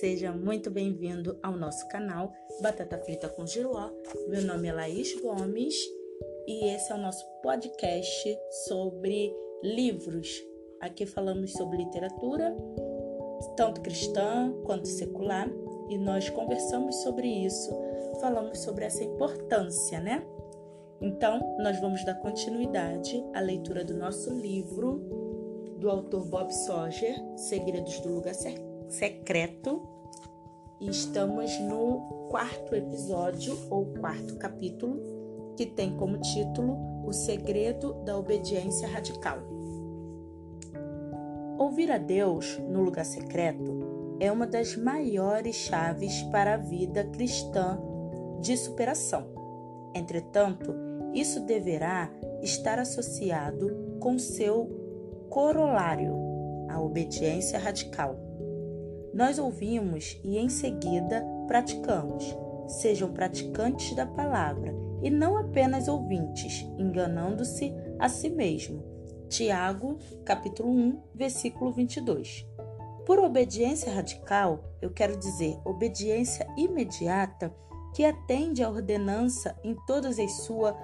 Seja muito bem-vindo ao nosso canal Batata Frita com Giló. Meu nome é Laís Gomes e esse é o nosso podcast sobre livros. Aqui falamos sobre literatura, tanto cristã quanto secular, e nós conversamos sobre isso, falamos sobre essa importância, né? Então, nós vamos dar continuidade à leitura do nosso livro do autor Bob Sawyer, Segredos do Lugar Secreto. Estamos no quarto episódio ou quarto capítulo, que tem como título O Segredo da Obediência Radical. Ouvir a Deus no lugar secreto é uma das maiores chaves para a vida cristã de superação. Entretanto, isso deverá estar associado com seu corolário, a obediência radical. Nós ouvimos e em seguida praticamos. Sejam praticantes da palavra e não apenas ouvintes, enganando-se a si mesmo. Tiago, capítulo 1, versículo 22. Por obediência radical, eu quero dizer obediência imediata que atende à ordenança em toda a sua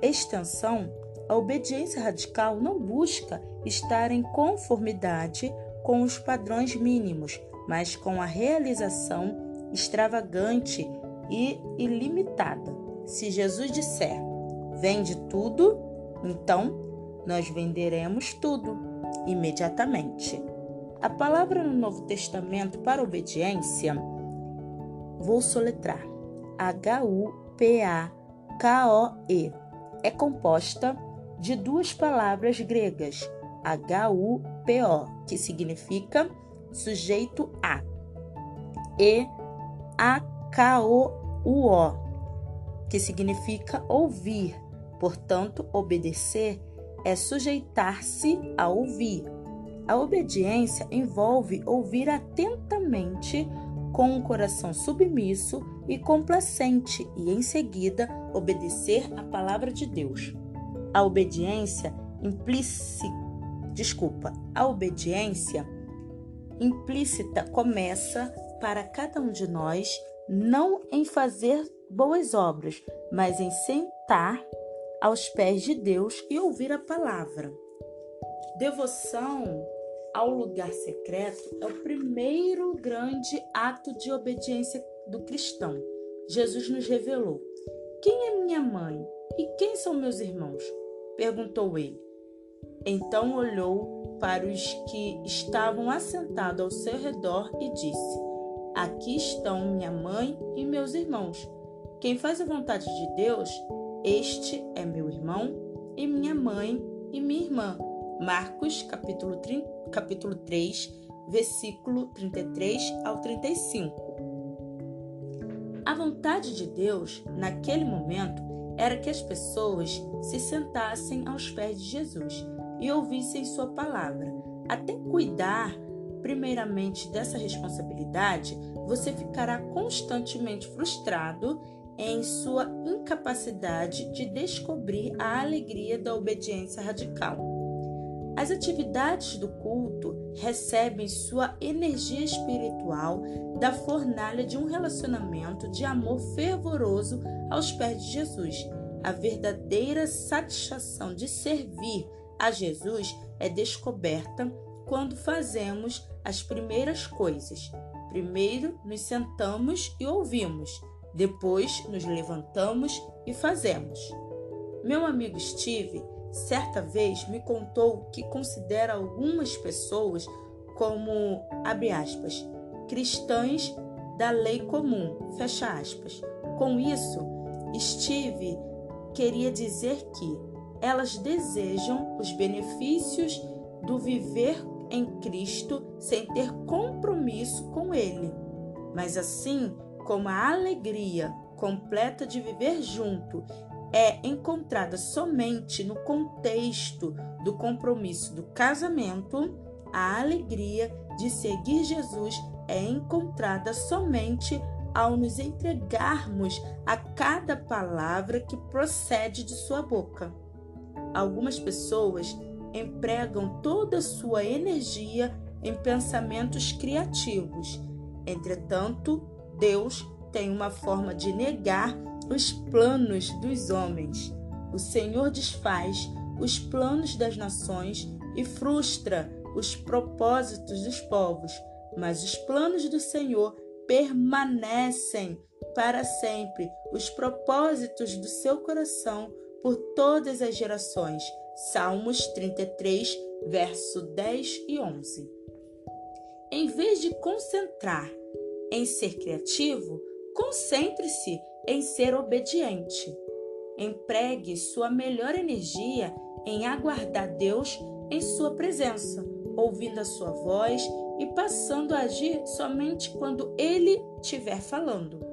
extensão a obediência radical não busca estar em conformidade com os padrões mínimos, mas com a realização extravagante e ilimitada. Se Jesus disser: "Vende tudo", então nós venderemos tudo imediatamente. A palavra no Novo Testamento para obediência, vou soletrar: H U P A K O E. É composta de duas palavras gregas, H-U-P-O, que significa sujeito a, e A-K-O-U-O, que significa ouvir. Portanto, obedecer é sujeitar-se a ouvir. A obediência envolve ouvir atentamente com um coração submisso e complacente e, em seguida, obedecer a palavra de Deus. A obediência implícita, desculpa, a obediência implícita começa para cada um de nós não em fazer boas obras, mas em sentar aos pés de Deus e ouvir a palavra. Devoção ao lugar secreto é o primeiro grande ato de obediência do cristão. Jesus nos revelou: Quem é minha mãe e quem são meus irmãos? perguntou ele. Então olhou para os que estavam assentados ao seu redor e disse: Aqui estão minha mãe e meus irmãos. Quem faz a vontade de Deus, este é meu irmão e minha mãe e minha irmã. Marcos, capítulo, 30, capítulo 3, versículo 33 ao 35. A vontade de Deus, naquele momento, era que as pessoas se sentassem aos pés de Jesus e ouvissem Sua palavra. Até cuidar, primeiramente, dessa responsabilidade, você ficará constantemente frustrado em sua incapacidade de descobrir a alegria da obediência radical. As atividades do culto recebem sua energia espiritual da fornalha de um relacionamento de amor fervoroso aos pés de Jesus. A verdadeira satisfação de servir a Jesus é descoberta quando fazemos as primeiras coisas. Primeiro nos sentamos e ouvimos, depois nos levantamos e fazemos. Meu amigo Steve certa vez me contou que considera algumas pessoas como, abre aspas, cristãs da lei comum, fecha aspas. Com isso, Steve queria dizer que elas desejam os benefícios do viver em Cristo sem ter compromisso com Ele, mas assim como a alegria completa de viver junto é encontrada somente no contexto do compromisso do casamento, a alegria de seguir Jesus é encontrada somente ao nos entregarmos a cada palavra que procede de sua boca. Algumas pessoas empregam toda a sua energia em pensamentos criativos Entretanto, Deus tem uma forma de negar os planos dos homens. O Senhor desfaz os planos das nações e frustra os propósitos dos povos, mas os planos do Senhor permanecem para sempre, os propósitos do seu coração por todas as gerações. Salmos 33, verso 10 e 11. Em vez de concentrar em ser criativo, concentre-se em ser obediente. Empregue sua melhor energia em aguardar Deus em sua presença, ouvindo a sua voz e passando a agir somente quando Ele estiver falando.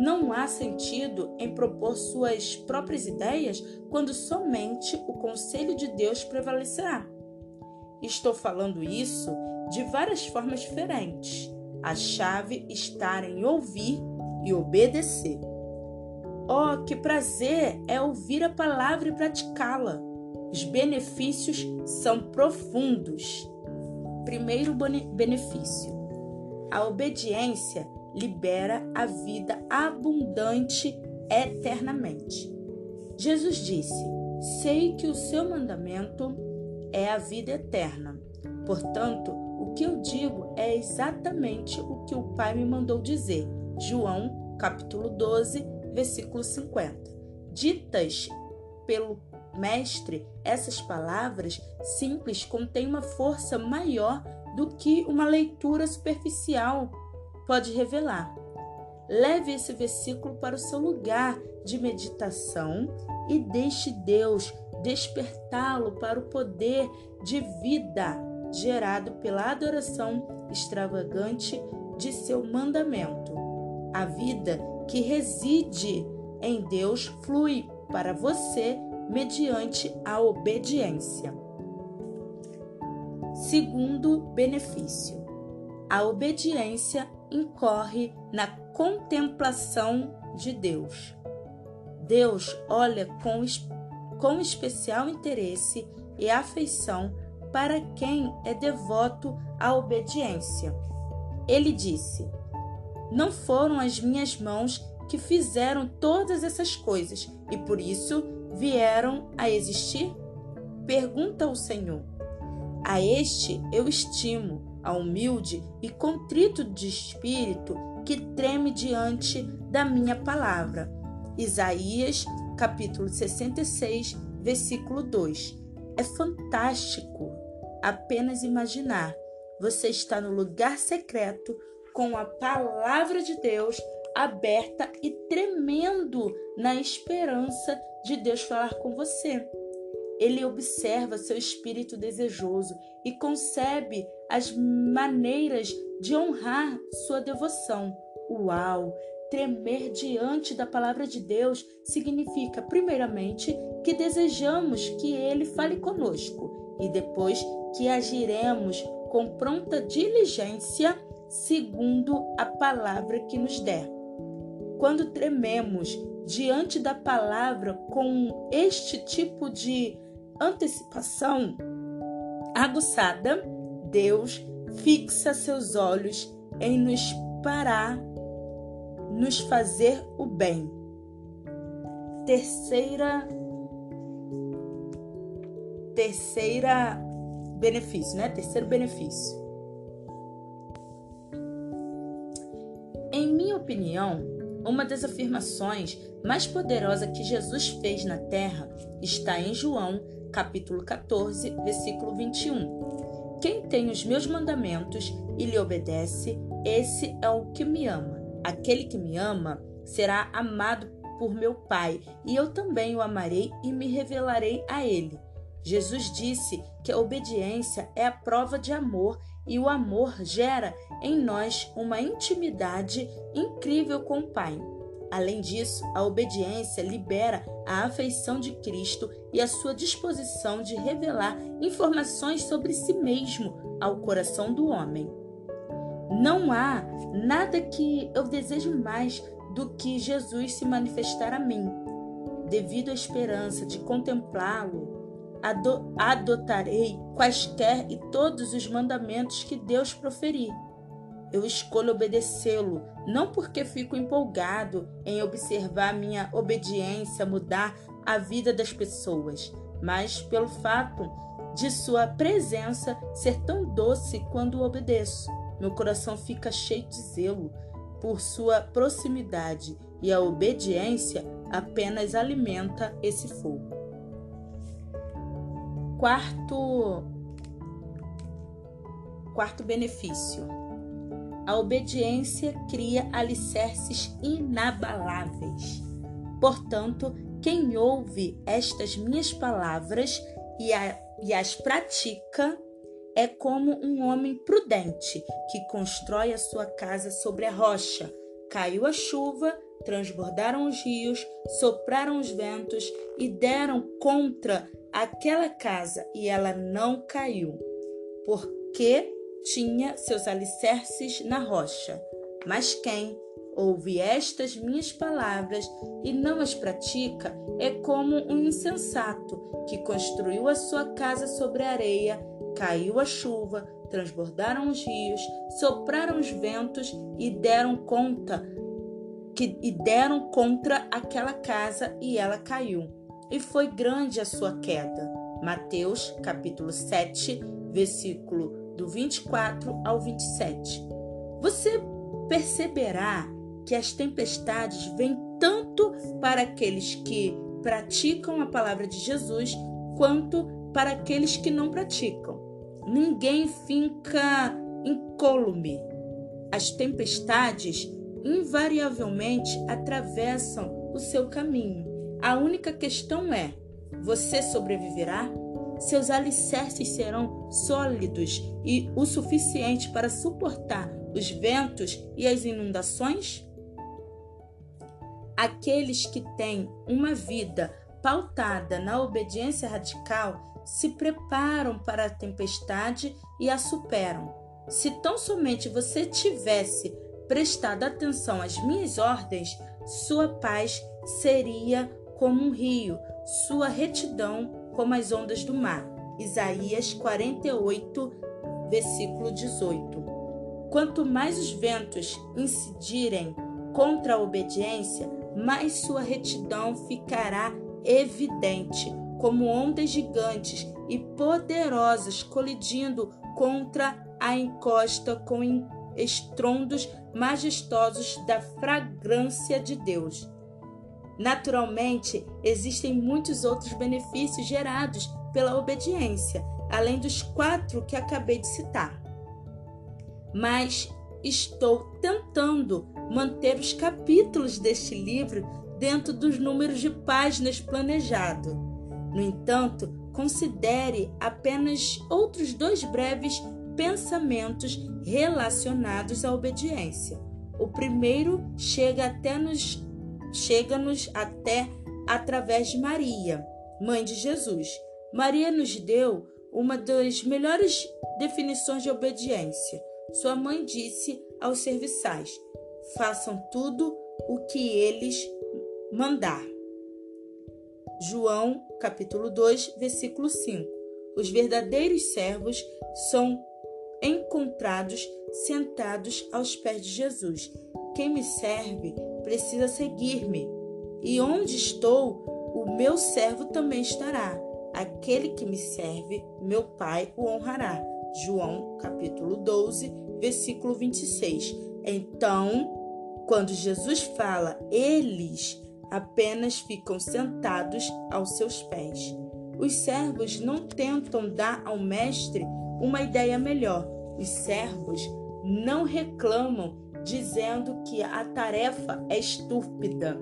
Não há sentido em propor suas próprias ideias quando somente o conselho de Deus prevalecerá. Estou falando isso de várias formas diferentes. A chave está em ouvir e obedecer. Oh, que prazer é ouvir a palavra e praticá-la! Os benefícios são profundos. Primeiro benefício: a obediência libera a vida abundante eternamente. Jesus disse: Sei que o seu mandamento é a vida eterna. Portanto, o que eu digo é exatamente o que o Pai me mandou dizer. João, capítulo 12, versículo 50. Ditas pelo Mestre, essas palavras simples contêm uma força maior do que uma leitura superficial pode revelar. Leve esse versículo para o seu lugar de meditação e deixe Deus despertá-lo para o poder de vida gerado pela adoração extravagante de seu mandamento. A vida que reside em Deus flui para você mediante a obediência. Segundo benefício, a obediência incorre na contemplação de Deus. Deus olha com, com especial interesse e afeição para quem é devoto à obediência. Ele disse: Não foram as minhas mãos que fizeram todas essas coisas e por isso vieram a existir? Pergunta o Senhor. A este eu estimo, a humilde e contrito de espírito que treme diante da minha palavra. Isaías, capítulo 66, versículo 2. É fantástico apenas imaginar. Você está no lugar secreto com a palavra de Deus aberta e tremendo na esperança de Deus falar com você. Ele observa seu espírito desejoso e concebe as maneiras de honrar sua devoção. Uau! Tremer diante da palavra de Deus significa, primeiramente, que desejamos que Ele fale conosco e depois que agiremos com pronta diligência segundo a palavra que nos der. Quando trememos diante da palavra com este tipo de antecipação aguçada, Deus fixa seus olhos em nos parar, nos fazer o bem. Terceira terceira benefício, né? Terceiro benefício. Em minha opinião, uma das afirmações mais poderosas que Jesus fez na terra está em João, capítulo 14, versículo 21. Quem tem os meus mandamentos e lhe obedece, esse é o que me ama. Aquele que me ama será amado por meu Pai, e eu também o amarei e me revelarei a ele. Jesus disse que a obediência é a prova de amor e o amor gera em nós uma intimidade incrível com o Pai. Além disso, a obediência libera a afeição de Cristo e a sua disposição de revelar informações sobre si mesmo ao coração do homem. Não há nada que eu desejo mais do que Jesus se manifestar a mim. Devido à esperança de contemplá-lo, adotarei quaisquer e todos os mandamentos que Deus proferir. Eu escolho obedecê-lo, não porque fico empolgado em observar minha obediência mudar a vida das pessoas, mas pelo fato de sua presença ser tão doce quando obedeço. Meu coração fica cheio de zelo por sua proximidade e a obediência apenas alimenta esse fogo. Quarto quarto benefício. A obediência cria alicerces inabaláveis. Portanto, quem ouve estas minhas palavras e, a, e as pratica é como um homem prudente que constrói a sua casa sobre a rocha. Caiu a chuva, transbordaram os rios, sopraram os ventos e deram contra aquela casa e ela não caiu, porque tinha seus alicerces na rocha. Mas quem ouve estas minhas palavras e não as pratica é como um insensato que construiu a sua casa sobre a areia, caiu a chuva, transbordaram os rios, sopraram os ventos e deram conta que e deram contra aquela casa e ela caiu. E foi grande a sua queda. Mateus, capítulo 7, versículo do 24 ao 27. Você perceberá que as tempestades vêm tanto para aqueles que praticam a palavra de Jesus quanto para aqueles que não praticam. Ninguém fica incólume. As tempestades invariavelmente atravessam o seu caminho. A única questão é: você sobreviverá? Seus alicerces serão sólidos e o suficiente para suportar os ventos e as inundações? Aqueles que têm uma vida pautada na obediência radical se preparam para a tempestade e a superam. Se tão somente você tivesse prestado atenção às minhas ordens, sua paz seria como um rio, sua retidão como as ondas do mar. Isaías 48, versículo 18. Quanto mais os ventos incidirem contra a obediência, mais sua retidão ficará evidente, como ondas gigantes e poderosas colidindo contra a encosta com estrondos majestosos da fragrância de Deus. Naturalmente, existem muitos outros benefícios gerados pela obediência, além dos quatro que acabei de citar. Mas estou tentando manter os capítulos deste livro dentro dos números de páginas planejado. No entanto, considere apenas outros dois breves pensamentos relacionados à obediência. O primeiro chega até nos chega-nos até através de Maria, mãe de Jesus. Maria nos deu uma das melhores definições de obediência. Sua mãe disse aos serviçais: façam tudo o que eles mandar. João, capítulo 2, versículo 5. Os verdadeiros servos são encontrados sentados aos pés de Jesus. Quem me serve precisa seguir-me, e onde estou, o meu servo também estará. Aquele que me serve, meu Pai o honrará. João, capítulo 12, versículo 26. Então, quando Jesus fala, eles apenas ficam sentados aos seus pés. Os servos não tentam dar ao mestre uma ideia melhor. Os servos não reclamam dizendo que a tarefa é estúpida.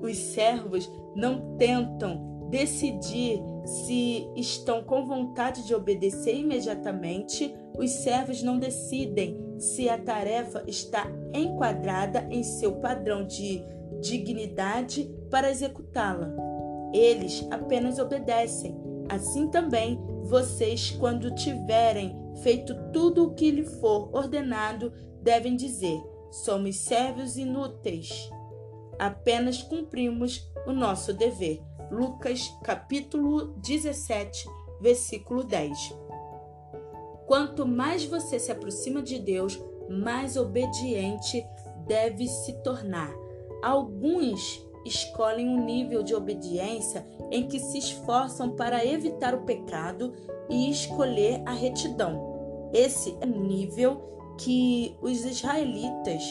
Os servos não tentam decidir se estão com vontade de obedecer imediatamente. Os servos não decidem se a tarefa está enquadrada em seu padrão de dignidade para executá-la. Eles apenas obedecem. Assim também vocês, quando tiverem feito tudo o que lhe for ordenado, devem dizer: somos servos inúteis. Apenas cumprimos o nosso dever. Lucas capítulo 17, versículo 10. Quanto mais você se aproxima de Deus, mais obediente deve se tornar. Alguns escolhem um nível de obediência em que se esforçam para evitar o pecado e escolher a retidão. Esse é nível que os israelitas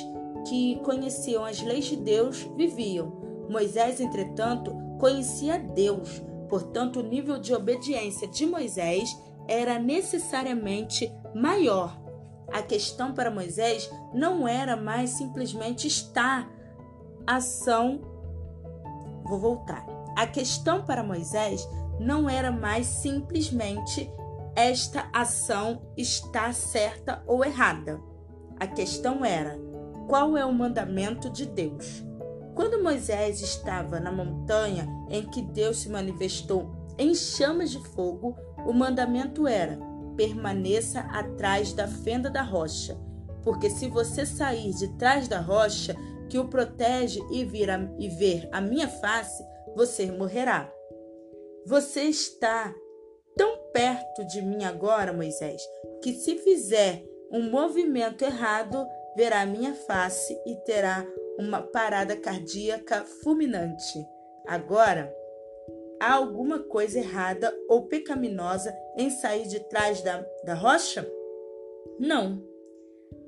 que conheciam as leis de Deus viviam. Moisés, entretanto, conhecia Deus, portanto, o nível de obediência de Moisés era necessariamente maior. A questão para Moisés não era mais simplesmente estar ação. Vou voltar. A questão para Moisés não era mais simplesmente esta ação está certa ou errada. A questão era: qual é o mandamento de Deus? Quando Moisés estava na montanha em que Deus se manifestou em chamas de fogo, o mandamento era: permaneça atrás da fenda da rocha, porque se você sair de trás da rocha que o protege e, vir a, e ver a minha face, você morrerá. Você está tão perto de mim agora, Moisés, que se fizer um movimento errado, verá minha face e terá uma parada cardíaca fulminante. Agora, há alguma coisa errada ou pecaminosa em sair de trás da, da rocha? Não.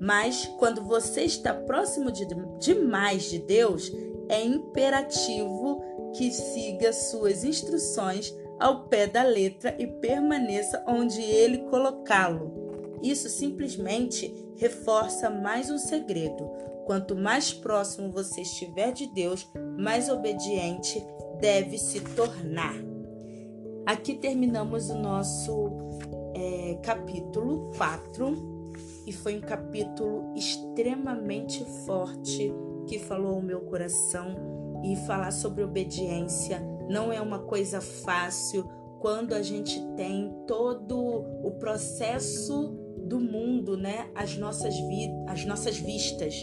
Mas quando você está próximo de, demais de Deus, é imperativo que siga suas instruções ao pé da letra e permaneça onde ele colocá-lo. Isso simplesmente reforça mais um segredo. Quanto mais próximo você estiver de Deus, mais obediente deve se tornar. Aqui terminamos o nosso é, capítulo 4 e foi um capítulo extremamente forte que falou ao meu coração e falar sobre obediência não é uma coisa fácil quando a gente tem todo o processo do mundo, né, as nossas, as nossas vistas.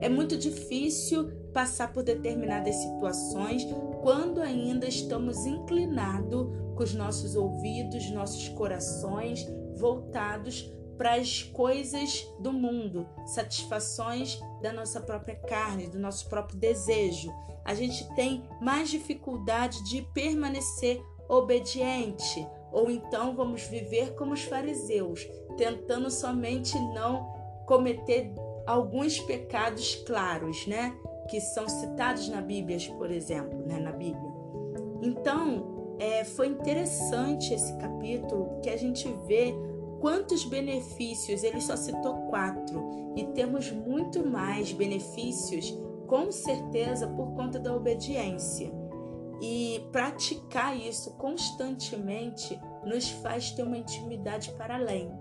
É muito difícil passar por determinadas situações quando ainda estamos inclinados com os nossos ouvidos, nossos corações voltados para as coisas do mundo, satisfações da nossa própria carne, do nosso próprio desejo. A gente tem mais dificuldade de permanecer obediente, ou então vamos viver como os fariseus, tentando somente não cometer alguns pecados claros, né? Que são citados na Bíblia, por exemplo, né? Na Bíblia. Então, é, foi interessante esse capítulo que a gente vê quantos benefícios, ele só citou quatro, e temos muito mais benefícios, com certeza, por conta da obediência. E praticar isso constantemente nos faz ter uma intimidade para além.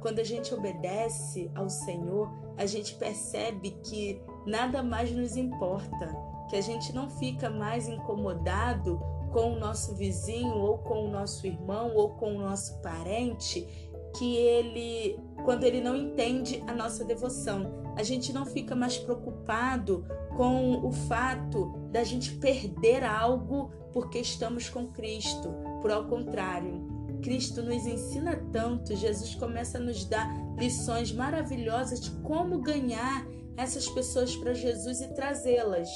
Quando a gente obedece ao Senhor, a gente percebe que nada mais nos importa, que a gente não fica mais incomodado com o nosso vizinho ou com o nosso irmão ou com o nosso parente, que ele quando ele não entende a nossa devoção. A gente não fica mais preocupado com o fato da gente perder algo porque estamos com Cristo. Por ao contrário, Cristo nos ensina tanto, Jesus começa a nos dar lições maravilhosas de como ganhar essas pessoas para Jesus e trazê-las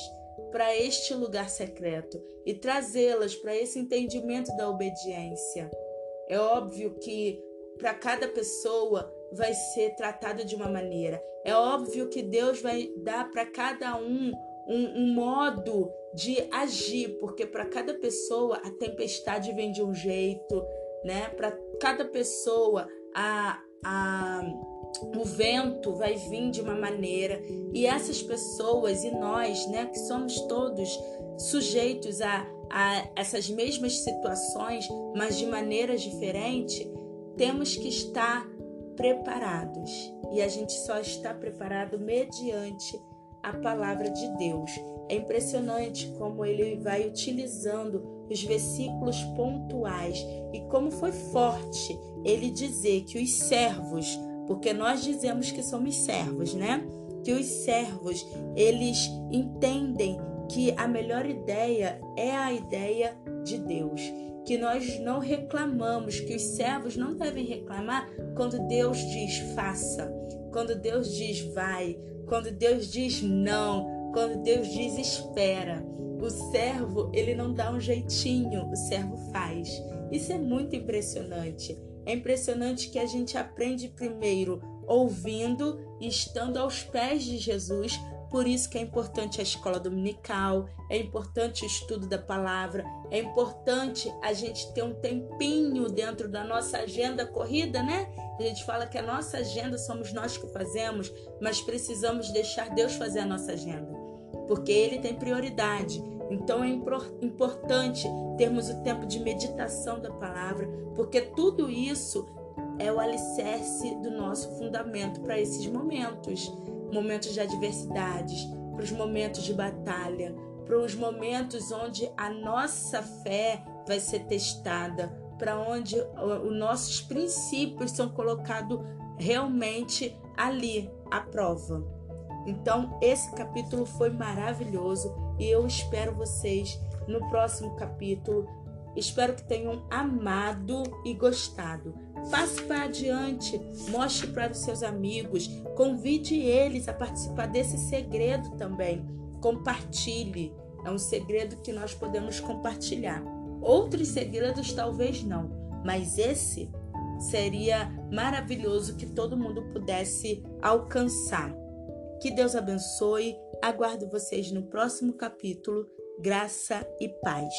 para este lugar secreto e trazê-las para esse entendimento da obediência. É óbvio que para cada pessoa vai ser tratado de uma maneira. É óbvio que Deus vai dar para cada um um, um modo de agir, porque para cada pessoa a tempestade vem de um jeito, né? Para cada pessoa a, a o vento vai vir de uma maneira e essas pessoas e nós, né, que somos todos sujeitos a, a essas mesmas situações, mas de maneiras diferentes, temos que estar preparados e a gente só está preparado mediante a palavra de Deus. É impressionante como ele vai utilizando os versículos pontuais e como foi forte ele dizer que os servos, porque nós dizemos que somos servos, né? Que os servos, eles entendem que a melhor ideia é a ideia de Deus, que nós não reclamamos, que os servos não devem reclamar quando Deus diz faça, quando Deus diz vai, quando Deus diz não, quando Deus diz espera. O servo, ele não dá um jeitinho, o servo faz. Isso é muito impressionante. É impressionante que a gente aprende primeiro ouvindo e estando aos pés de Jesus. Por isso que é importante a escola dominical, é importante o estudo da palavra, é importante a gente ter um tempinho dentro da nossa agenda corrida, né? A gente fala que a nossa agenda somos nós que fazemos, mas precisamos deixar Deus fazer a nossa agenda, porque Ele tem prioridade. Então é importante termos o tempo de meditação da palavra, porque tudo isso é o alicerce do nosso fundamento para esses momentos momentos de adversidades, para os momentos de batalha, para os momentos onde a nossa fé vai ser testada, para onde os nossos princípios são colocados realmente ali à prova. Então, esse capítulo foi maravilhoso e eu espero vocês no próximo capítulo. Espero que tenham amado e gostado. Passe para adiante, mostre para os seus amigos, convide eles a participar desse segredo também. Compartilhe. É um segredo que nós podemos compartilhar. Outros segredos talvez não, mas esse seria maravilhoso que todo mundo pudesse alcançar. Que Deus abençoe. Aguardo vocês no próximo capítulo. Graça e paz.